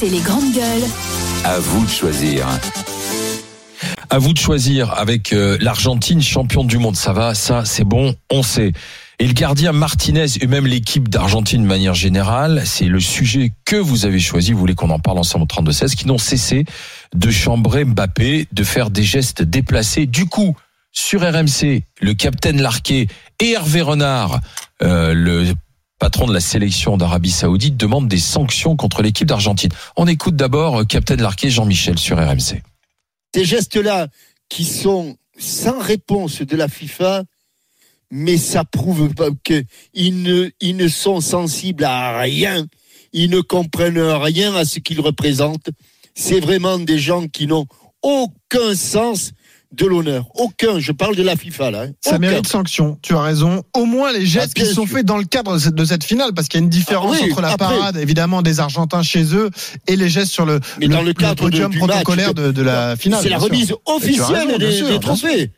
RMC les grandes gueules. À vous de choisir. À vous de choisir avec euh, l'Argentine champion du monde. Ça va, ça c'est bon, on sait. Et le gardien Martinez et même l'équipe d'Argentine de manière générale, c'est le sujet que vous avez choisi. Vous voulez qu'on en parle ensemble au 32-16, qui n'ont cessé de chambrer Mbappé, de faire des gestes déplacés. Du coup, sur RMC, le capitaine Larquet et Hervé Renard, euh, le patron de la sélection d'Arabie Saoudite, demandent des sanctions contre l'équipe d'Argentine. On écoute d'abord euh, capitaine Larquet Jean-Michel sur RMC. Ces gestes-là qui sont sans réponse de la FIFA, mais ça prouve qu'ils ne, ils ne sont sensibles à rien, ils ne comprennent rien à ce qu'ils représentent. C'est vraiment des gens qui n'ont aucun sens de l'honneur. Aucun. Je parle de la FIFA là. hein. Ça mérite sanction. Tu as raison. Au moins les gestes Ah, bien qui sont sûr. faits dans le cadre de cette- de cette finale, parce qu'il y a une différence Ah oui, entre la après. parade, évidemment, des Argentins chez eux et les gestes sur le, Mais dans le cadre de- podium match, protocolaire de, de la finale. C'est la bien sûr. remise officielle raison, bien des, sûr, des bien trophées.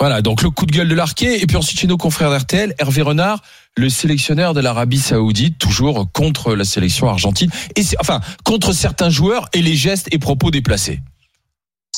Voilà, donc le coup de gueule de Larquet, et puis ensuite chez nos confrères d'RTL, Hervé Renard, le sélectionneur de l'Arabie Saoudite, toujours contre la sélection argentine, et c'est- enfin contre certains joueurs et les gestes et propos déplacés.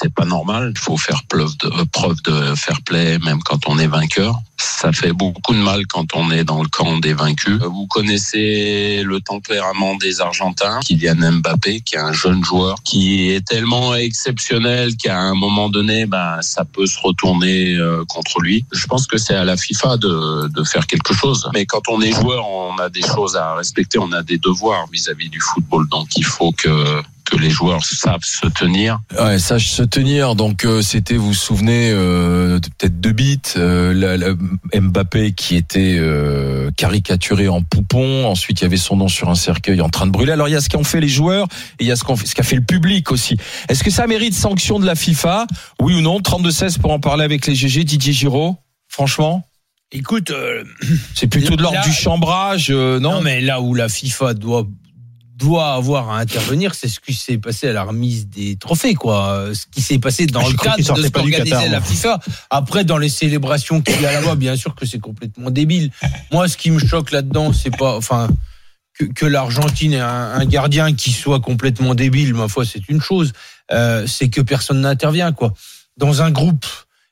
C'est pas normal. Il faut faire preuve de, euh, preuve de fair play, même quand on est vainqueur. Ça fait beaucoup de mal quand on est dans le camp des vaincus. Vous connaissez le tempérament des Argentins, Kylian Mbappé, qui est un jeune joueur, qui est tellement exceptionnel qu'à un moment donné, ben, ça peut se retourner euh, contre lui. Je pense que c'est à la FIFA de faire quelque chose. Mais quand on est joueur, on a des choses à respecter, on a des devoirs vis-à-vis du football. Donc il faut que que les joueurs savent se tenir. Ouais, sache se tenir. Donc euh, c'était, vous vous souvenez, euh, de- peut-être deux bits, euh, la- la- Mbappé qui était euh, caricaturé en poupon. Ensuite, il y avait son nom sur un cercueil en train de brûler. Alors il y a ce qu'ont fait les joueurs et il y a ce qu'ont fait- ce qu'a fait le public aussi. Est-ce que ça mérite sanction de la FIFA? Oui ou non? 32-16 pour en parler avec les GG. Didier Giraud, franchement, Écoute, euh, c'est plutôt de l'ordre du chambrage, euh, non, non, mais là où la FIFA doit doit avoir à intervenir, c'est ce qui s'est passé à la remise des trophées, quoi. Ce qui s'est passé dans Ah, le cadre de ce qu'organisait la moi. FIFA. Après, dans les célébrations qu'il y a là-bas, bien sûr que c'est complètement débile. Moi, ce qui me choque là-dedans, c'est pas, enfin, que, que l'Argentine ait un, un gardien qui soit complètement débile, ma foi, c'est une chose. Euh, c'est que personne n'intervient, quoi. Dans un groupe.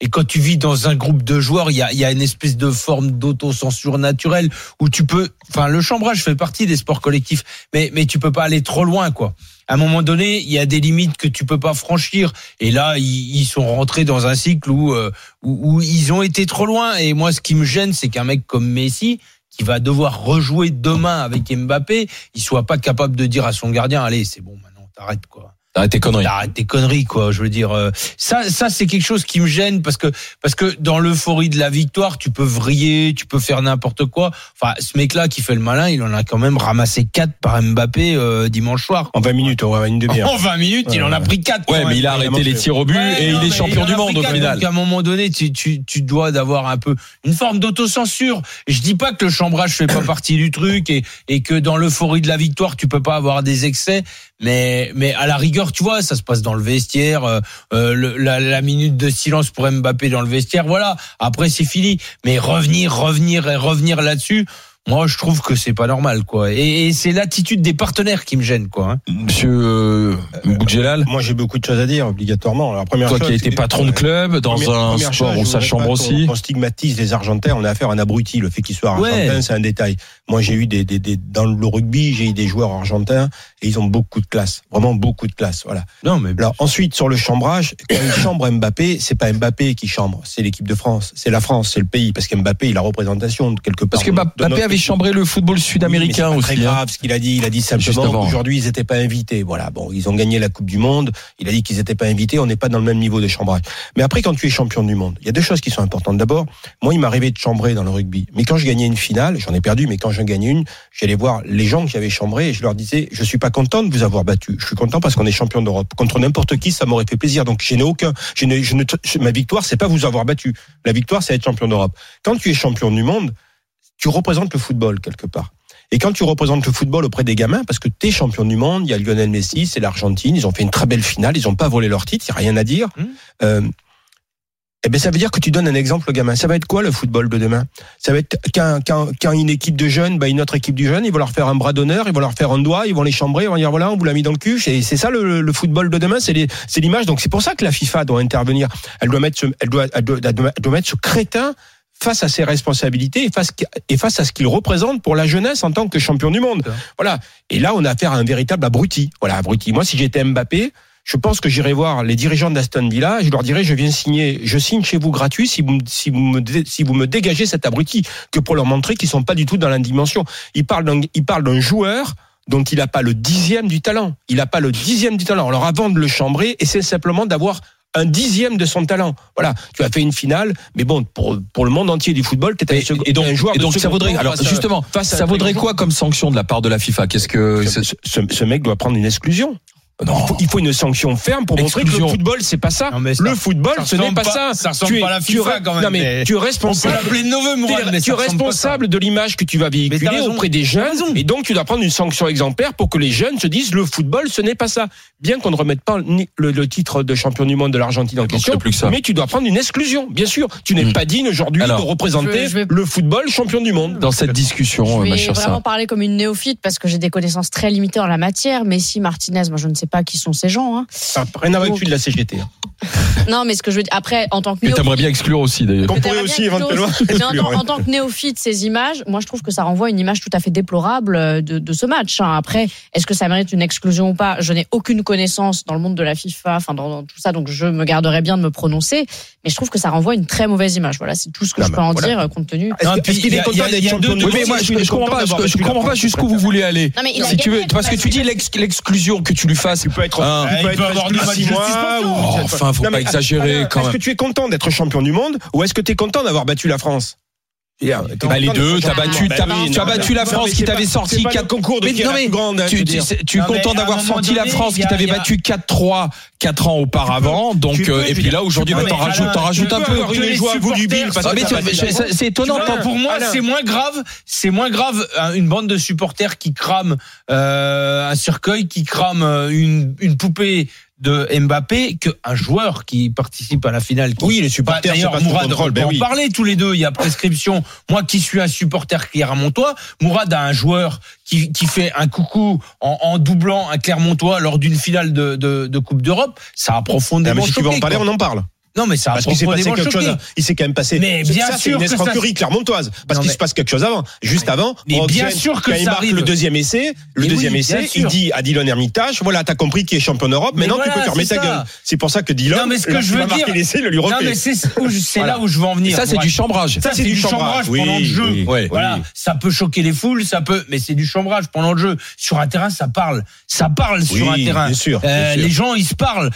Et quand tu vis dans un groupe de joueurs, il y a, y a une espèce de forme d'autocensure naturelle où tu peux, enfin, le chambrage fait partie des sports collectifs, mais, mais tu peux pas aller trop loin, quoi. À un moment donné, il y a des limites que tu peux pas franchir. Et là, ils, ils sont rentrés dans un cycle où, euh, où, où ils ont été trop loin. Et moi, ce qui me gêne, c'est qu'un mec comme Messi, qui va devoir rejouer demain avec Mbappé, il soit pas capable de dire à son gardien, allez, c'est bon, maintenant, t'arrêtes, quoi. Arrête tes conneries. Arrête tes conneries, quoi. Je veux dire, euh, ça, ça c'est quelque chose qui me gêne parce que parce que dans l'euphorie de la victoire, tu peux vriller, tu peux faire n'importe quoi. Enfin, ce mec-là qui fait le malin, il en a quand même ramassé quatre par Mbappé euh, dimanche soir. En 20 minutes, on va une demi-heure. En 20 minutes, il en a pris quatre. Ouais, quand mais il a arrêté les tirs au but Ouais, et non, il est champion du a monde au final. Donc à un moment donné, tu, tu, tu dois d'avoir un peu une forme d'autocensure. Je dis pas que le chambrage fait pas partie du truc et, et que dans l'euphorie de la victoire, tu peux pas avoir des excès. Mais, mais à la rigueur, tu vois, ça se passe dans le vestiaire, euh, euh, la, la minute de silence pour Mbappé dans le vestiaire, voilà. Après, c'est fini. Mais revenir, revenir et revenir là-dessus, moi, je trouve que c'est pas normal, quoi. Et, et c'est l'attitude des partenaires qui me gêne, quoi. hein. Monsieur euh, Boudjelal, Moi, j'ai beaucoup de choses à dire, obligatoirement. La première toi chose, qui as été patron de club dans Première- un première sport où ça chambre aussi. On stigmatise les Argentins, on a affaire à un abruti. Le fait qu'ils soient Ouais. argentins, c'est un détail. Moi, j'ai eu des, des, des- dans le rugby, j'ai eu des joueurs argentins et ils ont beaucoup de classe. Vraiment beaucoup de classe. Voilà. Non, mais Alors ensuite sur le chambrage, quand il chambre Mbappé, c'est pas Mbappé qui chambre, c'est l'équipe de France, c'est la France, c'est le pays, parce qu'Mbappé il a représentation de quelque part. Parce que Mbappé avait chambré le football sud-américain Oui, aussi. Très hein. grave ce qu'il a dit. Il a dit simplement qu'aujourd'hui ils n'étaient pas invités. Voilà. Bon, ils ont gagné la Coupe du Monde. Il a dit qu'ils n'étaient pas invités. On n'est pas dans le même niveau de chambrage. Mais après, quand tu es champion du monde, il y a deux choses qui sont importantes. D'abord, moi, il m'arrivait de chambrer dans le rugby. Mais quand je gagnais une finale, j'en ai perdu. Mais quand j'en gagnais une, j'allais voir les gens que j'avais chambrés et je leur disais, je suis pas content de vous avoir battu. Je suis content parce qu'on est champion d'Europe. Contre n'importe qui, ça m'aurait fait plaisir. Donc, je n'ai aucun, je n'ai- je ne, ma victoire, c'est pas vous avoir battu. La victoire, c'est être champion d'Europe. Quand tu es champion du monde, tu représentes le football quelque part. Et quand tu représentes le football auprès des gamins, parce que tu es champion du monde, il y a Lionel Messi, c'est l'Argentine, ils ont fait une très belle finale, ils n'ont pas volé leur titre, il n'y a rien à dire. Mmh. Euh, Eh ben, ça veut dire que tu donnes un exemple au gamin. Ça va être quoi le football de demain? Ça va être quand, quand, quand une équipe de jeunes, bah, une autre équipe de jeunes, ils vont leur faire un bras d'honneur, ils vont leur faire un doigt, ils vont les chambrer, ils vont dire voilà, on vous l'a mis dans le cul. Et c'est ça le, le football de demain, c'est les- c'est l'image. Donc c'est pour ça que la FIFA doit intervenir. Elle doit mettre ce, elle doit, elle doit, elle doit- elle doit mettre ce crétin face à ses responsabilités et face, et face à ce qu'il représente pour la jeunesse en tant que champion du monde. Voilà. Et là, on a affaire à un véritable abruti. Voilà, abruti. Moi, si j'étais Mbappé, je pense que j'irai voir les dirigeants d'Aston Villa. Je leur dirais, je viens signer, je signe chez vous gratuit si vous, me- si vous me, dé- si vous me dégagez cet abruti, que pour leur montrer qu'ils sont pas du tout dans la dimension. Ils parlent d'un, ils parlent d'un joueur dont il n'a pas le dixième du talent. Il n'a pas le dixième du talent. Alors avant de le chambrer, essaie simplement d'avoir un dixième de son talent. Voilà, tu as fait une finale, mais bon, pour, pour le monde entier du football, tu Et, et donc, un joueur et donc ça vaudrait, alors face justement, face ça vaudrait quoi comme sanction de la part de la FIFA? Qu'est-ce que ce, ce- ce- ce mec doit prendre une exclusion. Non Il faut, il faut une sanction ferme pour montrer que Exclusion. le football, c'est pas ça. Non, mais ça- le football, ça ce n'est pas, pas- ça. ça ressemble tu es, pas à la tu FIFA, es- quand même, Non, mais, mais- tu es On peut responsable. mais tu es de l'image que tu vas Mais véhiculer auprès des jeunes. Et donc, tu dois prendre une sanction exemplaire pour que les jeunes se disent le football, ce n'est pas ça. Bien qu'on ne remette pas le, le titre de champion du monde de l'Argentine en question, plus que ça. mais tu dois prendre une exclusion. Bien sûr, tu n'es Mm. pas digne aujourd'hui de représenter je- je vais- le football champion du monde. dans cette discussion, Je euh, ma vais chère vraiment parler comme une néophyte parce que j'ai des connaissances très limitées en la matière. Messi, Martinez, moi je ne sais pas qui sont ces gens. hein. Ça n'a rien à voir avec de la CGT. hein. Non, mais ce que je veux dire, après, en tant que néophyte. t'aimerais bien exclure aussi d'ailleurs. Qu'on pourrait aussi éventuellement. Mais en, tant- exclure, en tant que néophyte, ces images, moi je trouve que ça renvoie une image tout à fait déplorable euh, de, de ce match. hein. Après, est-ce que ça mérite une exclusion ou pas? Je n'ai aucune connaissance dans le monde de la FIFA, enfin dans, dans tout ça, donc je me garderai bien de me prononcer. Mais je trouve que ça renvoie une très mauvaise image. Voilà, c'est tout ce que Non, je peux en voilà. dire euh, compte tenu. Est-ce qu'il est content d'être champion monde mais moi, je, comprends pas, jusqu'où vous voulez aller. Non, mais il a Si tu veux, parce que tu dis l'exclusion que tu lui fasses. Tu peux être, Hein. tu Il peux peut être avoir mois ou- Oh, enfin, faut Non, pas mais, exagérer Est-ce que tu es content d'être champion du monde ou est-ce que tu es content d'avoir battu la France? T'es Bah, les deux, t'as battu, t'as- Bah oui, tu as non, battu la non, France mais qui t'avait pas- sorti c'est pas le 4 concours de Mais non, la grande, hein, tu, tu tu es Non, content d'avoir sorti la donné, France il qui t'avait battu 4-3 4 ans auparavant. Donc, peux, euh, et puis là, aujourd'hui, tu bah, t'en rajoutes, t'en rajoutes un peu. battu la c'est- France. étonnant. Pour moi, Alain. c'est moins grave. C'est moins grave euh, une bande de supporters qui crament euh, un cercueil, qui crame euh, une, une poupée de Mbappé, qu'un joueur qui participe à la finale. qui- Oui, les supporters, Bah, D'ailleurs, Mourad, on ben peut en parler tous les deux. Il y a prescription. Moi, qui suis un supporter clermontois, Mourad a un joueur qui, qui fait un coucou en, en doublant un Clermontois lors d'une finale de, de, de Coupe d'Europe. Ça a Ah, profondément mais si tu veux en parler, quoi. on en parle. Non, mais ça a Parce qu'il s'est passé quelque choqué. chose. Il s'est quand même passé. Mais C'est- bien ça, c'est sûr une que ça- escroquerie clermontoise. Parce qu'il mais- se passe quelque chose avant. Juste avant. Mais Roxane, bien sûr que quand il ça marque arrive. le deuxième essai, le Mais deuxième oui, essai, il dit à Dylan Hermitage, voilà, t'as compris qui est champion d'Europe. Mais Maintenant, tu voilà, peux fermer c'est ta gueule. C'est pour ça que Dylan, Non, mais ce que je veux dire- l'essai, le lui Non, refait. mais c'est c'est là où je veux en venir. Ça, c'est du chambrage. Ça, c'est du chambrage pendant le jeu. Voilà, ça peut choquer les foules, ça peut, mais c'est du chambrage pendant le jeu. Sur un terrain, ça parle, ça parle sur un terrain. Euh, bien sûr. les gens, ils se parlent.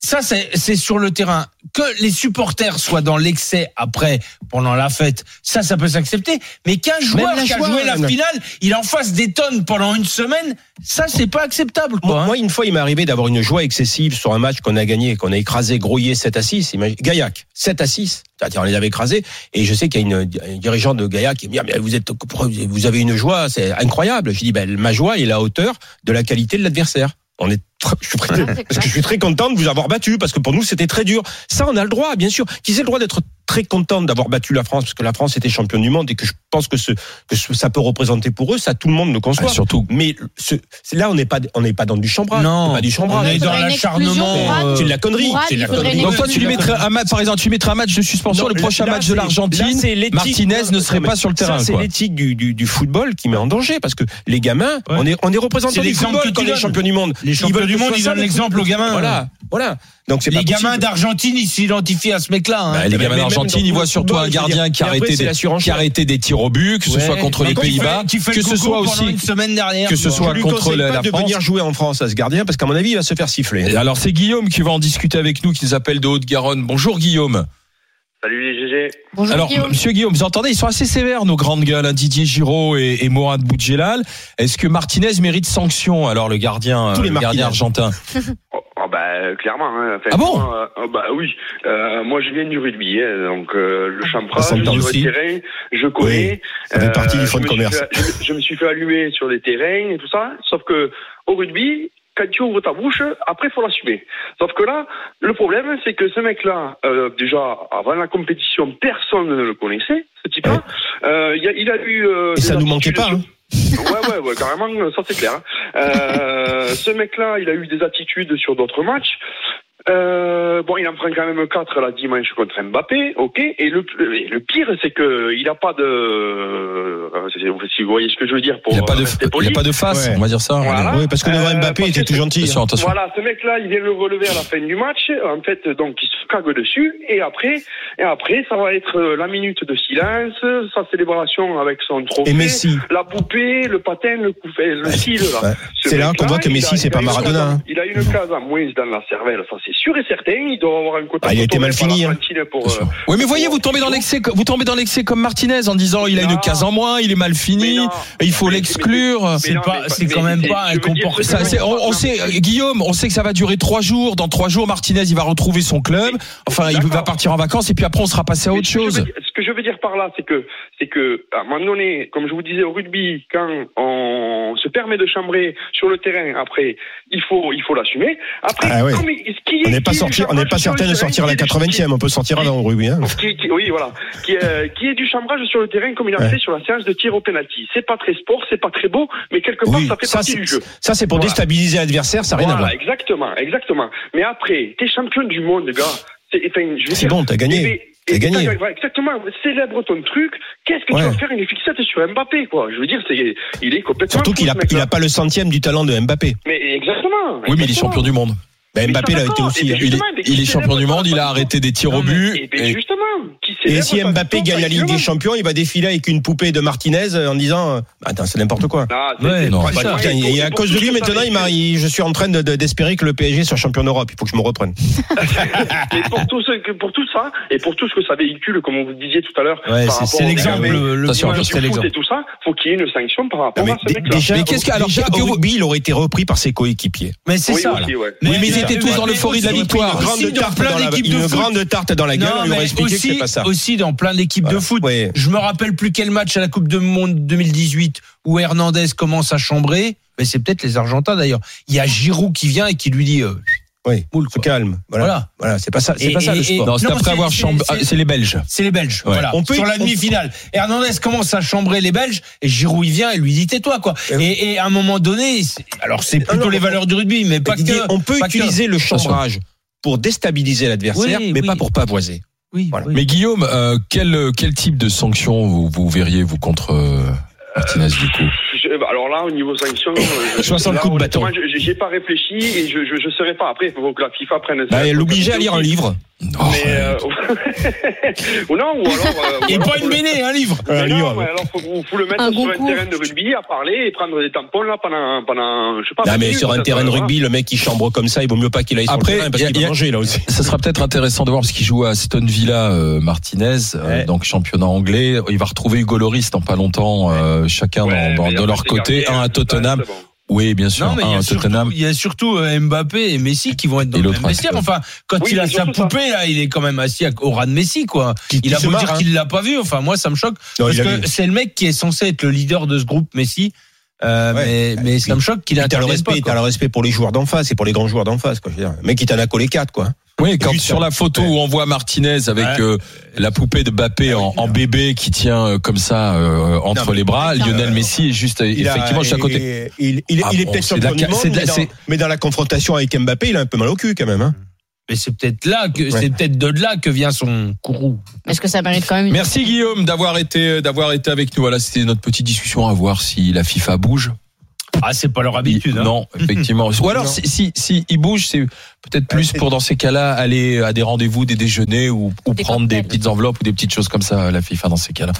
Ça, c'est c'est sur le terrain. Que les supporters soient dans l'excès après, pendant la fête, ça, ça peut s'accepter. Mais qu'un joueur qui a joué la même. finale, il en fasse des tonnes pendant une semaine, ça, c'est pas acceptable. Quoi, Moi, hein. moi, une fois, il m'est arrivé d'avoir une joie excessive sur un match qu'on a gagné, qu'on a écrasé, grouillé 7 à 6. Imagine- Gaillac, 7 à 6. C'est-à-dire, on les avait écrasés. Et je sais qu'il y a une, un dirigeant de Gaillac qui me dit, Ah, mais vous êtes, vous avez une joie, c'est incroyable. Je dis, ben, ma joie est la hauteur de la qualité de l'adversaire. On est je suis très- parce que je suis très content de vous avoir battu parce que pour nous c'était très dur. Ça on a le droit bien sûr. Qu'ils aient le droit d'être très content d'avoir battu la France? Parce que la France était championne du monde et que je pense que ce que ce- ça peut représenter pour eux ça tout le monde le conçoit. Ah, surtout. Mais ce, là on n'est pas on n'est pas dans du chambrage. Non. Pas du On chambrage. est Il dans l'acharnement, C'est de la connerie. C'est de la connerie. Donc toi, tu lui mettrais un match, par exemple, tu lui mettrais un match de suspension. Non, le prochain là, match de l'Argentine. Martinez ne serait pas sur le terrain. C'est l'éthique du, du, du football qui met en danger parce que les gamins, Ouais. on est on est représentants C'est du football quand on est champion du monde. Ils veulent du monde, ils donnent le l'exemple aux gamins. Voilà, voilà. Donc c'est Les gamins d'Argentine, ils s'identifient à ce mec-là. hein. Bah, les gamins d'Argentine, ils voient surtout un gardien qui a arrêté des, qui a arrêté des tirs au but, que ce Ouais. soit contre les fais- Pays-Bas, que ce soit aussi une semaine dernière. que ce soit Je contre la, la de France. venir jouer en France à ce gardien parce qu'à mon avis il va se faire siffler. Et Alors c'est Guillaume qui va en discuter avec nous, qui nous appelle de Haute-Garonne. Bonjour Guillaume. Salut les GG. Bonjour Alors Guillaume. Monsieur Guillaume, vous entendez, ils sont assez sévères nos grandes gueules, hein, Didier Giraud et, et Mourad Boudjelal. Est-ce que Martinez mérite sanction Alors le gardien, Tous euh, les le gardien argentin? Oh, oh, bah clairement. Hein. Enfin, Ah bon? euh, oh, Bah oui. Euh, moi je viens du rugby, hein, donc euh, le champrage, Ça s'entend sur aussi. le terrain, je connais. ça fait partie du je fonds de me suis commerce. fait- je, me- je me suis fait allumer sur les terrains et tout ça. Sauf que au rugby, quand tu ouvres ta bouche, après, faut l'assumer. Sauf que là, le problème, c'est que ce mec-là, euh, déjà, avant la compétition, personne ne le connaissait, ce type-là. Euh, il, a, il eu... euh, Et ça nous manquait pas. hein. Ouais, ouais, ouais, carrément, ça c'est clair. hein. Euh, ce mec-là, il a eu des attitudes sur d'autres matchs. Euh, bon, il en prend quand même 4 là dimanche contre Mbappé, ok. Et le, le pire, c'est que il a pas de, si vous voyez ce que je veux dire, pour Il n'y a pas de, il a pas de face, Ouais. on va dire ça. Voilà. Oui, parce que Euh, Mbappé, était que tout gentil. Attention, attention. Voilà, ce mec-là, il vient le relever à la fin du match. En fait, donc, il se cague dessus. Et après, et après, ça va être euh, la minute de silence, sa célébration avec son trophée. Et Messi. La poupée, le patin, le coup, le. Ce C'est là qu'on voit que Messi, c'est pas Maradona, case- hein. Il a une case en moins dans la cervelle, ça c'est sûr et certain. Il doit avoir un quota Ah, il a été mal fini, hein. Pour, euh, Oui, mais voyez, vous tombez dans l'excès, vous tombez dans l'excès comme Martinez en disant il a une case en moins, il est mal fini, il faut l'exclure. C'est pas- c'est quand même pas un comportement- on, on sait, Guillaume, on sait que ça va durer trois jours. Dans trois jours, Martinez, il va retrouver son club. Enfin, il va partir en vacances et puis après, on sera passé à autre chose. Ce que je dire par là, c'est que, c'est que, à un moment donné, comme je vous disais au rugby, quand on se permet de chambrer sur le terrain, après, il faut, il faut l'assumer. Après, Ah ouais. non, mais ce qui est- On n'est pas sorti, on n'est certain de sortir à la qui est du- 80e. On peut sortir avant au rugby. Hein. qui, qui- oui, voilà, qui, est- qui est du chambrage sur le terrain comme il a Ouais. fait sur la séance de tir au penalty. C'est pas très sport, c'est pas très beau, mais quelque part Oui, ça fait ça partie du jeu. ça c'est pour Voilà. déstabiliser l'adversaire, ça n'a rien à Voilà, voir. exactement, exactement. Mais après, t'es champion du monde, gars. C'est enfin, bon, t'as gagné. Et- gagné. Exactement, célèbre ton truc. Qu'est-ce que Ouais. tu vas faire une fixette sur Mbappé, quoi Je veux dire, c'est, il est complètement. Surtout qu'il a, il a pas le centième du talent de Mbappé. Mais exactement. Oui, mais il est champion du monde. Ben, Mais Mbappé l'a été aussi. Hein. Il est, il est champion du monde. Il a arrêté des tirs au but. Et, ben, et- justement, Et si Mbappé gagne la Ligue des. Champions, il va défiler avec une poupée de Martinez euh, en disant euh, Attends, c'est n'importe quoi. Ah, et à cause de lui, maintenant, il m'a- véhicule- il- je suis en train de- de- d'espérer que le PSG soit champion d'Europe. Il faut que je me reprenne. Et pour tout, ce, que- pour tout ça, et pour tout ce que ça véhicule, comme vous disiez tout à l'heure, Ouais, par c'est- l'exemple. Le, le foot et tout ça, faut qu'il y ait une sanction par rapport Non, mais à ce déjà, Mais qu'est-ce que- alors, déjà, que- au rugby, il aurait été repris par ses coéquipiers. Mais c'est oui, ça. aussi, ouais. Mais ils étaient tous dans l'euphorie de la victoire. Une grande tarte dans la, une grande tarte dans la gueule. on lui aurait expliqué que c'est pas ça. Aussi dans plein d'équipes de foot. Ouais. Je me rappelle plus quel match à la Coupe du Monde 2018 où Hernandez commence à chambrer. Mais c'est peut-être les Argentins d'ailleurs. Il y a Giroud qui vient et qui lui dit euh, Oui, moule, se quoi. calme. Voilà. Voilà. Voilà, c'est pas ça, c'est pas ça le sport. Non, c'est après avoir chambré. c'est- ah, C'est les Belges. C'est les Belges. Ouais. Voilà. On peut- Sur la demi-finale. Hernandez commence à chambrer les Belges et Giroud il vient et lui dit tais-toi quoi. Et, et à un moment donné, c'est- alors c'est plutôt non, les valeurs du rugby, mais pas Didier, que. on peut que. utiliser le chambrage pour déstabiliser l'adversaire, Oui, mais oui. pas pour pavoiser. Oui, Voilà. oui. Mais Guillaume, euh, quel, quel type de sanction vous, vous verriez, vous, contre euh, Martinez, du coup? Je- alors là, au niveau sanction, euh, je- 60 là, coups de bâton. J'ai pas réfléchi et je je, je serais pas. Après, il faut que la FIFA prenne. Bah, ça. L'obliger à lire un livre. Non, Mais euh, ou non, ou alors. euh, ou Et alors, pas faut une le- béné, un livre. Mais Un non, livre. mais alors faut, faut- le mettre Un sur un terrain de rugby à parler et prendre des tampons là pendant pendant je sais pas. Non, mais sur un terrain de rugby, le mec qui chambre comme ça, il vaut mieux pas qu'il aille sur Après, le terrain parce y a- qu'il va manger là aussi. Ça sera peut-être intéressant de voir parce qu'il joue à Aston Villa, euh, Martinez, euh, Ouais. donc championnat anglais. Il va retrouver Hugo Loris dans pas longtemps, euh, chacun Ouais, dans, dans- de leur côté, un à Tottenham. Oui, bien sûr, Non, mais il y, a à surtout, Tottenham. il y a surtout euh, Mbappé et Messi qui vont être dans Et le même vestiaire. Enfin, quand Oui, il a sa poupée, là, il est quand même assis au ras de Messi, quoi. Qui- Il a beau marre, dire hein. qu'il l'a pas vu. Enfin, moi, ça me choque. Non, parce a que c'est le mec qui est censé être le leader de ce groupe, Messi. Euh, Ouais. mais, mais ça me choque qu'il T'as le respect, pas. t'as le respect pour les joueurs d'en face et pour les grands joueurs d'en face, quoi. Je veux dire, le mec, il t'en a collé quatre, quoi. Oui, quand Juste sur la photo où on voit Martinez avec Ouais. euh, la poupée de Mbappé en, en bébé qui tient euh, comme ça euh, entre Non, les bras. Lionel Messi est juste euh, effectivement juste à côté. Il, il- Ah il est bon, peut-être de champion du monde, de mais, dans, c'est- mais dans la confrontation avec Mbappé, il a un peu mal au cul, quand même. Hein. Mais c'est peut-être là que, Ouais. c'est peut-être de là que vient son courroux. Est-ce que ça mérite quand même une Merci Guillaume d'avoir été d'avoir été avec nous. Voilà, c'était notre petite discussion à voir si la FIFA bouge. Ah, c'est pas leur habitude. hein. Non, effectivement. Ou alors si, si si il bouge, c'est peut-être plus pour dans ces cas-là aller à des rendez-vous, des déjeuners ou, ou Des prendre des petites enveloppes ou des petites choses comme ça la FIFA dans ces cas-là.